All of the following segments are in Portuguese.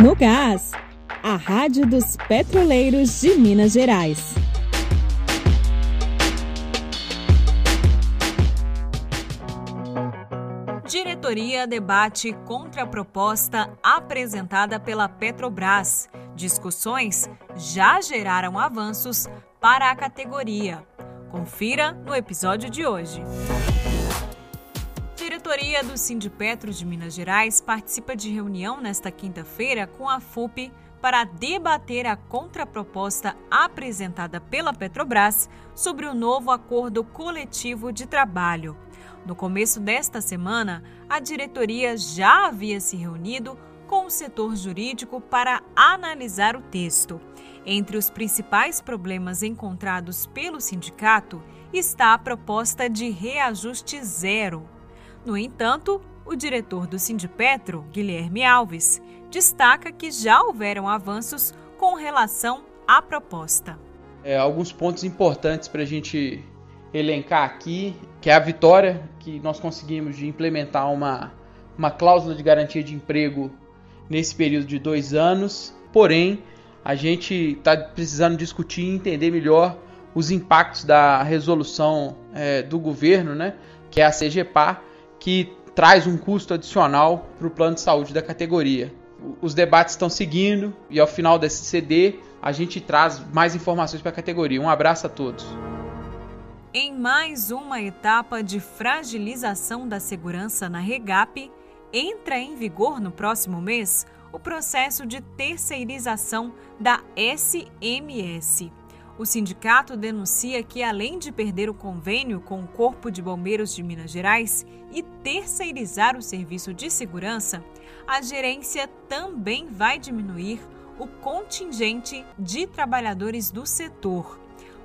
No Gás, a Rádio dos Petroleiros de Minas Gerais. Diretoria debate contra a proposta apresentada pela Petrobras. Discussões já geraram avanços para a categoria. Confira no episódio de hoje diretoria do Sindipetro de Minas Gerais participa de reunião nesta quinta-feira com a FUP para debater a contraproposta apresentada pela Petrobras sobre o novo acordo coletivo de trabalho. No começo desta semana, a diretoria já havia se reunido com o setor jurídico para analisar o texto. Entre os principais problemas encontrados pelo sindicato está a proposta de reajuste zero no entanto, o diretor do Sindipetro, Guilherme Alves, destaca que já houveram avanços com relação à proposta. É, alguns pontos importantes para a gente elencar aqui, que é a vitória que nós conseguimos de implementar uma, uma cláusula de garantia de emprego nesse período de dois anos, porém a gente está precisando discutir e entender melhor os impactos da resolução é, do governo, né, que é a CGPAR, que traz um custo adicional para o plano de saúde da categoria. Os debates estão seguindo e ao final desse CD a gente traz mais informações para a categoria. Um abraço a todos. Em mais uma etapa de fragilização da segurança na Regap, entra em vigor no próximo mês o processo de terceirização da SMS. O sindicato denuncia que, além de perder o convênio com o Corpo de Bombeiros de Minas Gerais e terceirizar o serviço de segurança, a gerência também vai diminuir o contingente de trabalhadores do setor.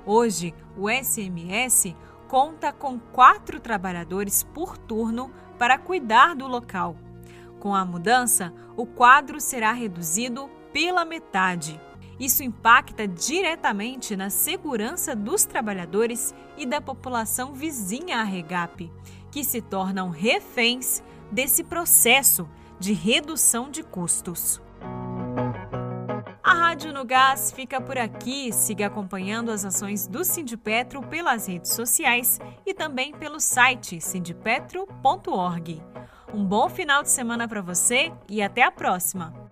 Hoje, o SMS conta com quatro trabalhadores por turno para cuidar do local. Com a mudança, o quadro será reduzido pela metade. Isso impacta diretamente na segurança dos trabalhadores e da população vizinha à Regap, que se tornam reféns desse processo de redução de custos. A Rádio no Gás fica por aqui. Siga acompanhando as ações do Sindipetro pelas redes sociais e também pelo site sindipetro.org. Um bom final de semana para você e até a próxima!